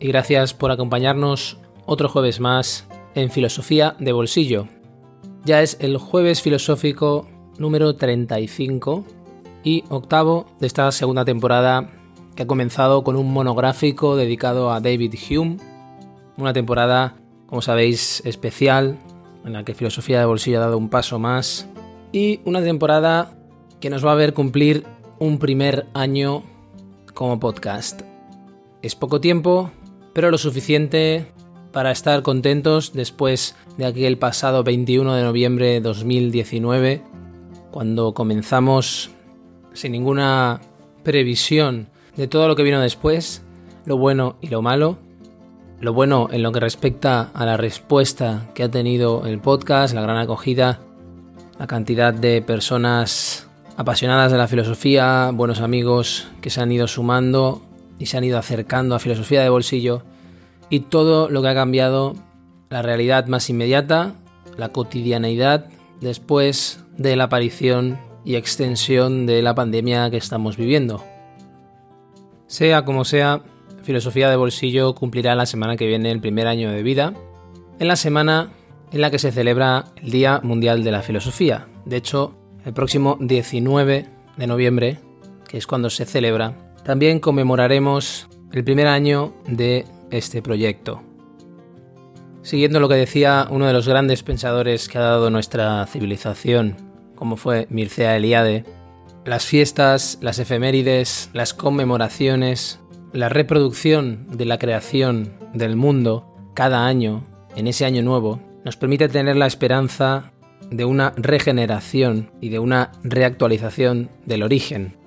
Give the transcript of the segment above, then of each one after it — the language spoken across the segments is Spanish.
Y gracias por acompañarnos otro jueves más en Filosofía de Bolsillo. Ya es el jueves filosófico número 35 y octavo de esta segunda temporada que ha comenzado con un monográfico dedicado a David Hume. Una temporada, como sabéis, especial en la que Filosofía de Bolsillo ha dado un paso más y una temporada que nos va a ver cumplir un primer año como podcast. Es poco tiempo, pero lo suficiente para estar contentos después de aquel pasado 21 de noviembre de 2019, cuando comenzamos sin ninguna previsión de todo lo que vino después, lo bueno y lo malo. Lo bueno en lo que respecta a la respuesta que ha tenido el podcast, la gran acogida, la cantidad de personas apasionadas de la filosofía, buenos amigos que se han ido sumando y se han ido acercando a filosofía de bolsillo y todo lo que ha cambiado la realidad más inmediata, la cotidianeidad después de la aparición y extensión de la pandemia que estamos viviendo. Sea como sea, Filosofía de Bolsillo cumplirá la semana que viene el primer año de vida, en la semana en la que se celebra el Día Mundial de la Filosofía. De hecho, el próximo 19 de noviembre, que es cuando se celebra, también conmemoraremos el primer año de este proyecto. Siguiendo lo que decía uno de los grandes pensadores que ha dado nuestra civilización, como fue Mircea Eliade, las fiestas, las efemérides, las conmemoraciones, la reproducción de la creación del mundo cada año, en ese año nuevo, nos permite tener la esperanza de una regeneración y de una reactualización del origen.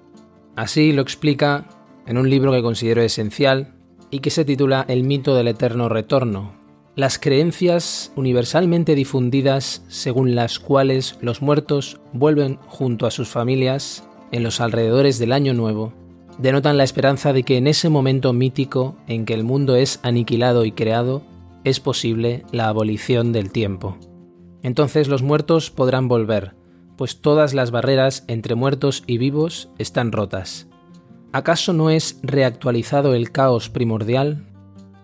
Así lo explica en un libro que considero esencial y que se titula El mito del eterno retorno. Las creencias universalmente difundidas según las cuales los muertos vuelven junto a sus familias en los alrededores del año nuevo denotan la esperanza de que en ese momento mítico en que el mundo es aniquilado y creado, es posible la abolición del tiempo. Entonces los muertos podrán volver, pues todas las barreras entre muertos y vivos están rotas. ¿Acaso no es reactualizado el caos primordial?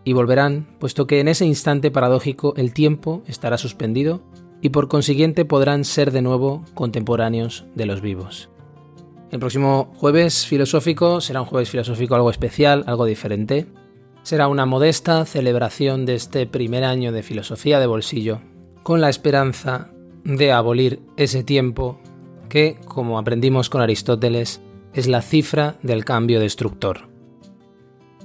Y volverán, puesto que en ese instante paradójico el tiempo estará suspendido y por consiguiente podrán ser de nuevo contemporáneos de los vivos. El próximo jueves filosófico será un jueves filosófico algo especial, algo diferente. Será una modesta celebración de este primer año de filosofía de bolsillo, con la esperanza de abolir ese tiempo que, como aprendimos con Aristóteles, es la cifra del cambio destructor.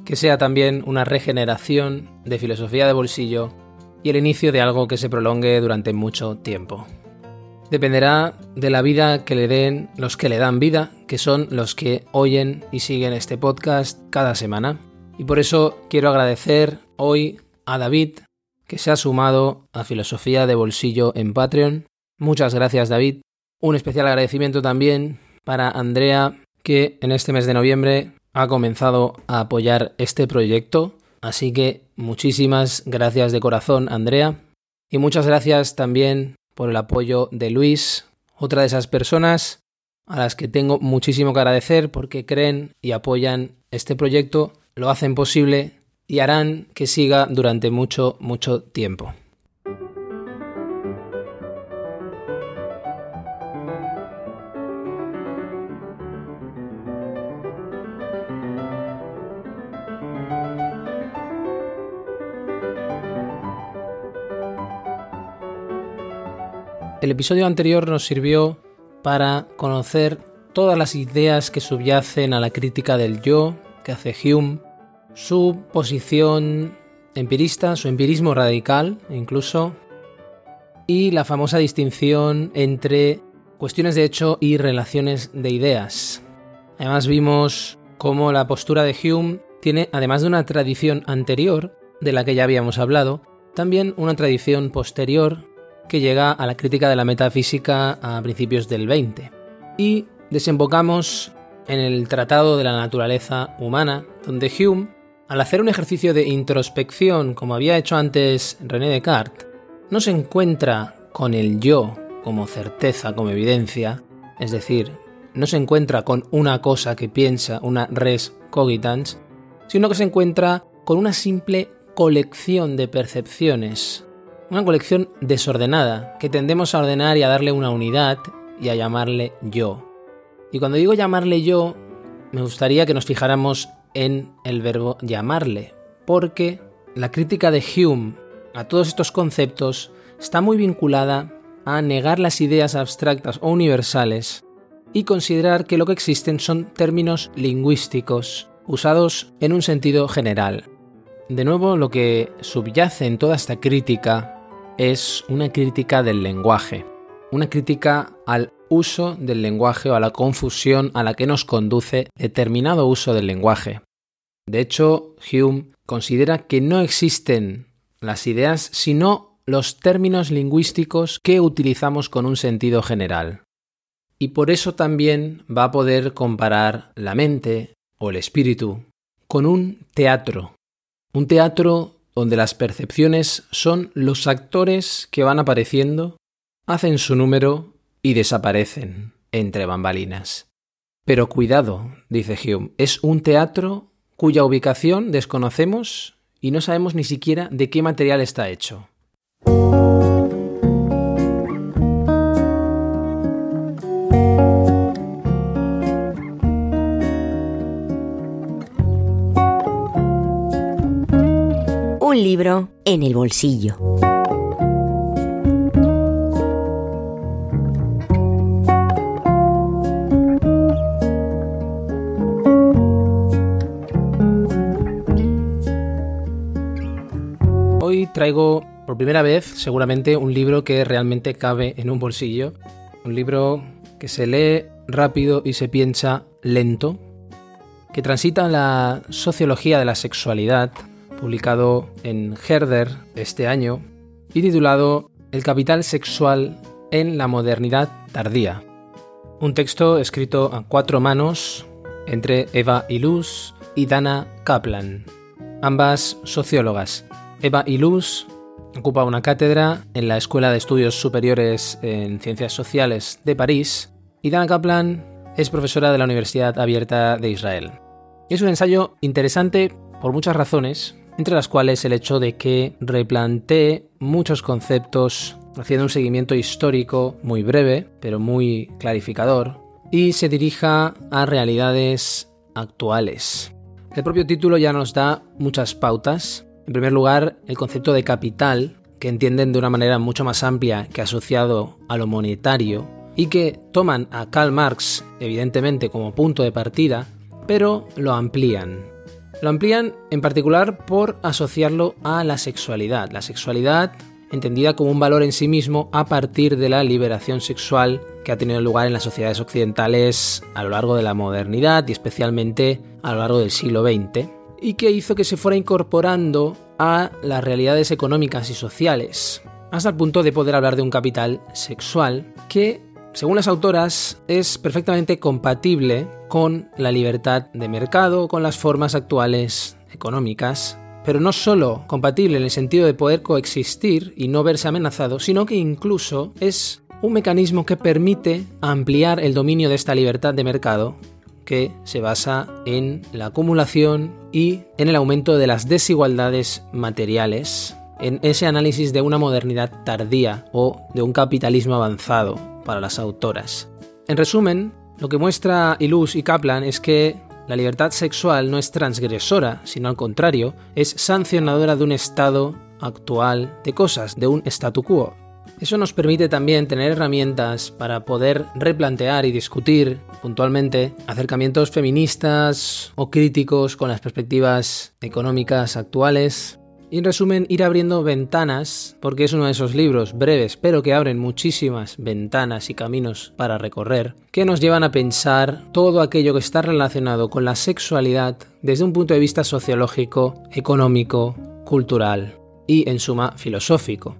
Que sea también una regeneración de filosofía de bolsillo y el inicio de algo que se prolongue durante mucho tiempo dependerá de la vida que le den los que le dan vida, que son los que oyen y siguen este podcast cada semana. Y por eso quiero agradecer hoy a David, que se ha sumado a Filosofía de Bolsillo en Patreon. Muchas gracias David. Un especial agradecimiento también para Andrea, que en este mes de noviembre ha comenzado a apoyar este proyecto. Así que muchísimas gracias de corazón, Andrea. Y muchas gracias también por el apoyo de Luis, otra de esas personas a las que tengo muchísimo que agradecer porque creen y apoyan este proyecto, lo hacen posible y harán que siga durante mucho, mucho tiempo. El episodio anterior nos sirvió para conocer todas las ideas que subyacen a la crítica del yo que hace Hume, su posición empirista, su empirismo radical incluso, y la famosa distinción entre cuestiones de hecho y relaciones de ideas. Además vimos cómo la postura de Hume tiene, además de una tradición anterior, de la que ya habíamos hablado, también una tradición posterior que llega a la crítica de la metafísica a principios del 20. Y desembocamos en el Tratado de la Naturaleza Humana, donde Hume, al hacer un ejercicio de introspección como había hecho antes René Descartes, no se encuentra con el yo como certeza, como evidencia, es decir, no se encuentra con una cosa que piensa, una res cogitans, sino que se encuentra con una simple colección de percepciones, una colección desordenada que tendemos a ordenar y a darle una unidad y a llamarle yo. Y cuando digo llamarle yo, me gustaría que nos fijáramos en el verbo llamarle, porque la crítica de Hume a todos estos conceptos está muy vinculada a negar las ideas abstractas o universales y considerar que lo que existen son términos lingüísticos usados en un sentido general. De nuevo, lo que subyace en toda esta crítica es una crítica del lenguaje, una crítica al uso del lenguaje o a la confusión a la que nos conduce determinado uso del lenguaje. De hecho, Hume considera que no existen las ideas sino los términos lingüísticos que utilizamos con un sentido general. Y por eso también va a poder comparar la mente o el espíritu con un teatro. Un teatro donde las percepciones son los actores que van apareciendo, hacen su número y desaparecen entre bambalinas. Pero cuidado, dice Hume, es un teatro cuya ubicación desconocemos y no sabemos ni siquiera de qué material está hecho. Un libro en el bolsillo. Hoy traigo por primera vez seguramente un libro que realmente cabe en un bolsillo. Un libro que se lee rápido y se piensa lento, que transita la sociología de la sexualidad, publicado en Herder este año, y titulado El capital sexual en la modernidad tardía. Un texto escrito a cuatro manos entre Eva Ilus y Dana Kaplan, ambas sociólogas. Eva Ilus ocupa una cátedra en la Escuela de Estudios Superiores en Ciencias Sociales de París y Dana Kaplan es profesora de la Universidad Abierta de Israel. Es un ensayo interesante por muchas razones, entre las cuales el hecho de que replantee muchos conceptos haciendo un seguimiento histórico muy breve, pero muy clarificador, y se dirija a realidades actuales. El propio título ya nos da muchas pautas en primer lugar, el concepto de capital, que entienden de una manera mucho más amplia que asociado a lo monetario, y que toman a Karl Marx, evidentemente, como punto de partida, pero lo amplían. Lo amplían en particular por asociarlo a la sexualidad. La sexualidad entendida como un valor en sí mismo a partir de la liberación sexual que ha tenido lugar en las sociedades occidentales a lo largo de la modernidad y especialmente a lo largo del siglo XX y que hizo que se fuera incorporando a las realidades económicas y sociales, hasta el punto de poder hablar de un capital sexual que, según las autoras, es perfectamente compatible con la libertad de mercado, con las formas actuales económicas, pero no solo compatible en el sentido de poder coexistir y no verse amenazado, sino que incluso es un mecanismo que permite ampliar el dominio de esta libertad de mercado que se basa en la acumulación y en el aumento de las desigualdades materiales, en ese análisis de una modernidad tardía o de un capitalismo avanzado para las autoras. En resumen, lo que muestra Ilus y Kaplan es que la libertad sexual no es transgresora, sino al contrario, es sancionadora de un estado actual de cosas, de un statu quo. Eso nos permite también tener herramientas para poder replantear y discutir puntualmente acercamientos feministas o críticos con las perspectivas económicas actuales Y en resumen, ir abriendo ventanas, porque es uno de esos libros breves, pero que abren muchísimas ventanas y caminos para recorrer, que nos llevan a pensar todo aquello que está relacionado con la sexualidad desde un punto de vista sociológico, económico, cultural y, en suma, filosófico.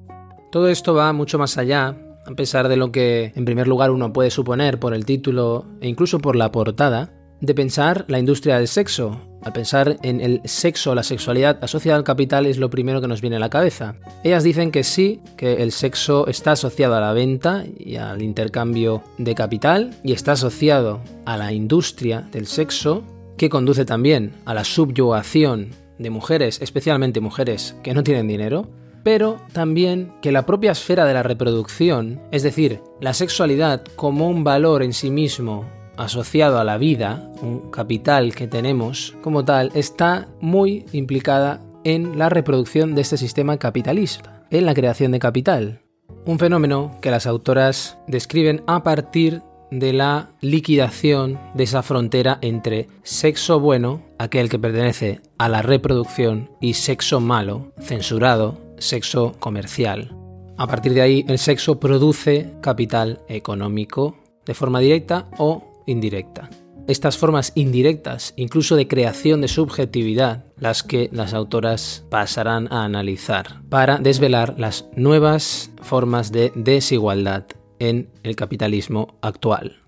Todo esto va mucho más allá, a pesar de lo que en primer lugar uno puede suponer por el título e incluso por la portada, de pensar la industria del sexo. Al pensar en el sexo, la sexualidad asociada al capital es lo primero que nos viene a la cabeza. Ellas dicen que sí, que el sexo está asociado a la venta y al intercambio de capital y está asociado a la industria del sexo, que conduce también a la subyugación de mujeres, especialmente mujeres que no tienen dinero, pero también que la propia esfera de la reproducción, es decir, la sexualidad como un valor en sí mismo asociado a la vida, un capital que tenemos como tal, está muy implicada en la reproducción de este sistema capitalista, en la creación de capital. Un fenómeno que las autoras describen a partir de la liquidación de esa frontera entre sexo bueno, aquel que pertenece a la reproducción, y sexo malo, censurado, sexo comercial. A partir de ahí, el sexo produce capital económico de forma directa o indirecta. Estas formas indirectas, incluso de creación de subjetividad, las que las autoras pasarán a analizar para desvelar las nuevas formas de desigualdad en el capitalismo actual.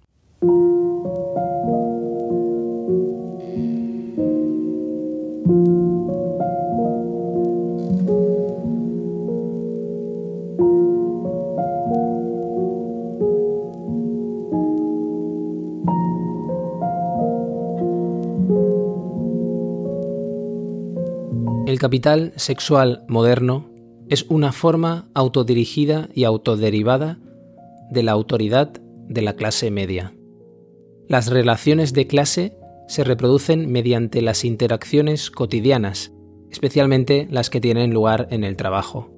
El capital sexual moderno es una forma autodirigida y autoderivada de la autoridad de la clase media. Las relaciones de clase se reproducen mediante las interacciones cotidianas, especialmente las que tienen lugar en el trabajo.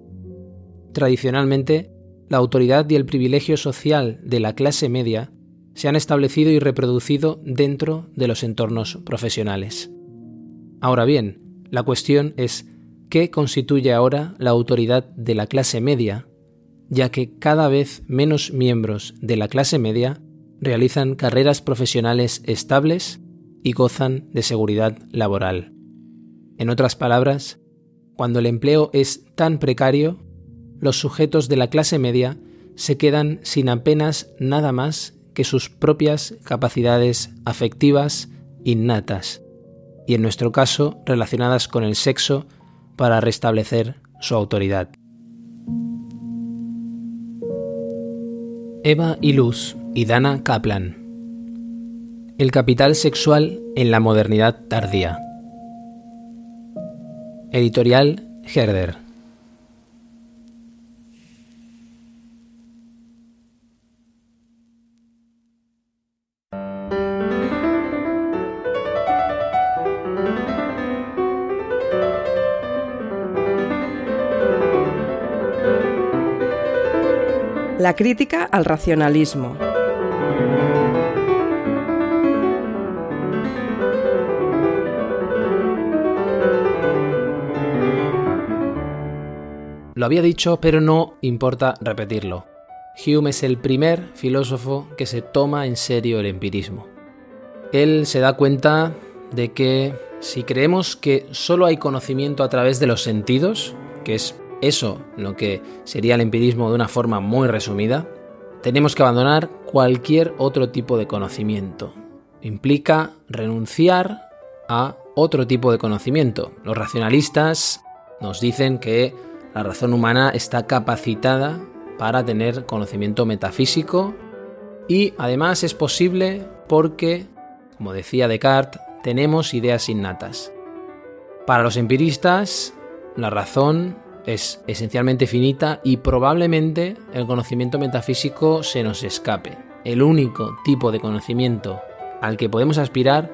Tradicionalmente, la autoridad y el privilegio social de la clase media se han establecido y reproducido dentro de los entornos profesionales. Ahora bien, la cuestión es qué constituye ahora la autoridad de la clase media, ya que cada vez menos miembros de la clase media realizan carreras profesionales estables y gozan de seguridad laboral. En otras palabras, cuando el empleo es tan precario, los sujetos de la clase media se quedan sin apenas nada más que sus propias capacidades afectivas innatas, y en nuestro caso relacionadas con el sexo para restablecer su autoridad. Eva y Luz y Dana Kaplan. El capital sexual en la modernidad tardía. Editorial Herder. La crítica al racionalismo. Lo había dicho, pero no importa repetirlo. Hume es el primer filósofo que se toma en serio el empirismo. Él se da cuenta de que si creemos que solo hay conocimiento a través de los sentidos, que es eso lo que sería el empirismo de una forma muy resumida, tenemos que abandonar cualquier otro tipo de conocimiento. Implica renunciar a otro tipo de conocimiento. Los racionalistas nos dicen que la razón humana está capacitada para tener conocimiento metafísico y además es posible porque, como decía Descartes, tenemos ideas innatas. Para los empiristas, la razón es esencialmente finita y probablemente el conocimiento metafísico se nos escape. El único tipo de conocimiento al que podemos aspirar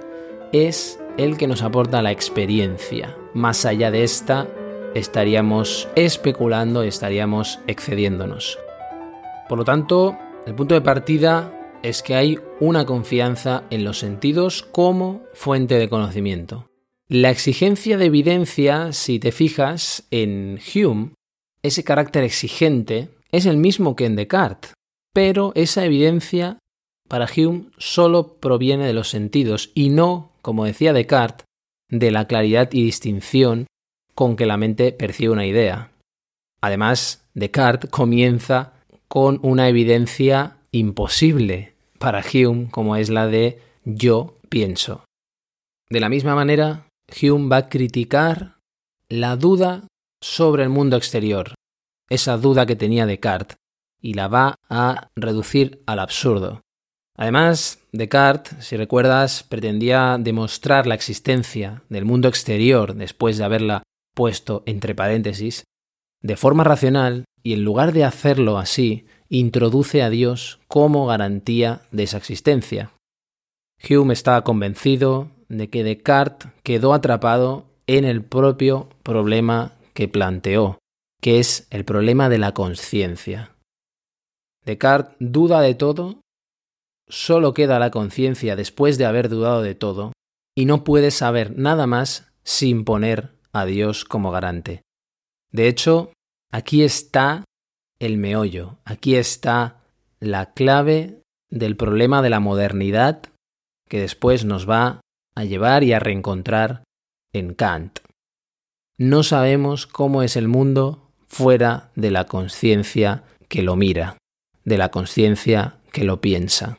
es el que nos aporta la experiencia. Más allá de esta, estaríamos especulando estaríamos excediéndonos. Por lo tanto, el punto de partida es que hay una confianza en los sentidos como fuente de conocimiento. La exigencia de evidencia, si te fijas en Hume, ese carácter exigente es el mismo que en Descartes, pero esa evidencia para Hume solo proviene de los sentidos y no, como decía Descartes, de la claridad y distinción con que la mente percibe una idea. Además, Descartes comienza con una evidencia imposible para Hume, como es la de yo pienso. De la misma manera, Hume va a criticar la duda sobre el mundo exterior, esa duda que tenía Descartes, y la va a reducir al absurdo. Además, Descartes, si recuerdas, pretendía demostrar la existencia del mundo exterior después de haberla puesto entre paréntesis, de forma racional, y en lugar de hacerlo así, introduce a Dios como garantía de esa existencia. Hume estaba convencido de que Descartes quedó atrapado en el propio problema que planteó, que es el problema de la conciencia. Descartes duda de todo, solo queda la conciencia después de haber dudado de todo, y no puede saber nada más sin poner a Dios como garante. De hecho, aquí está el meollo, aquí está la clave del problema de la modernidad que después nos va a llevar y a reencontrar en Kant. No sabemos cómo es el mundo fuera de la conciencia que lo mira, de la conciencia que lo piensa.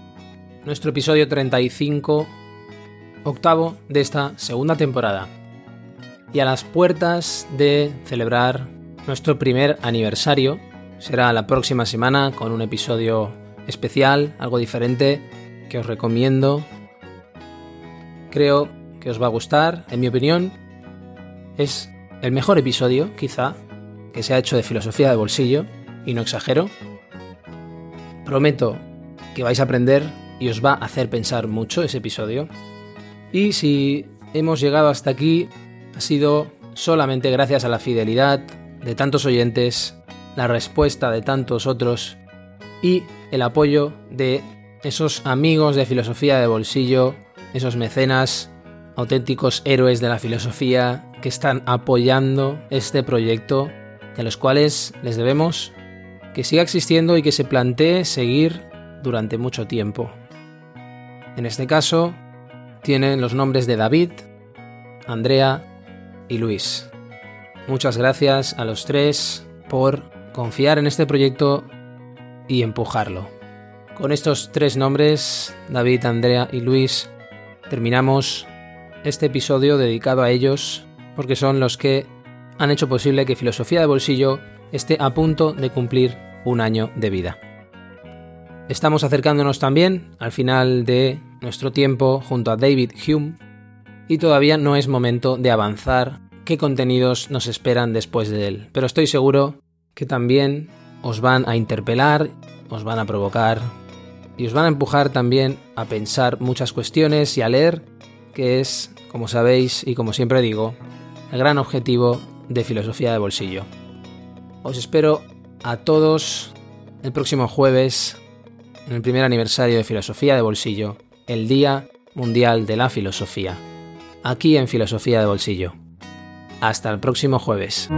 nuestro episodio 35, octavo de esta segunda temporada. Y a las puertas de celebrar nuestro primer aniversario, será la próxima semana con un episodio especial, algo diferente, que os recomiendo. Creo que os va a gustar, en mi opinión. Es el mejor episodio, quizá, que se ha hecho de filosofía de bolsillo, y no exagero. Prometo que vais a aprender y os va a hacer pensar mucho ese episodio. Y si hemos llegado hasta aquí, ha sido solamente gracias a la fidelidad de tantos oyentes, la respuesta de tantos otros y el apoyo de esos amigos de filosofía de bolsillo, esos mecenas, auténticos héroes de la filosofía que están apoyando este proyecto y a los cuales les debemos que siga existiendo y que se plantee seguir durante mucho tiempo. En este caso, tienen los nombres de David, Andrea y Luis. Muchas gracias a los tres por confiar en este proyecto y empujarlo. Con estos tres nombres, David, Andrea y Luis, terminamos este episodio dedicado a ellos porque son los que han hecho posible que Filosofía de Bolsillo esté a punto de cumplir un año de vida. Estamos acercándonos también al final de nuestro tiempo junto a David Hume. Y todavía no es momento de avanzar. Qué contenidos nos esperan después de él, pero estoy seguro que también os van a interpelar, os van a provocar y os van a empujar también a pensar muchas cuestiones y a leer, que es, como sabéis y como siempre digo, el gran objetivo de filosofía de bolsillo. Os espero a todos el próximo jueves en el primer aniversario de Filosofía de Bolsillo, el Día Mundial de la Filosofía, aquí en Filosofía de Bolsillo. Hasta el próximo jueves.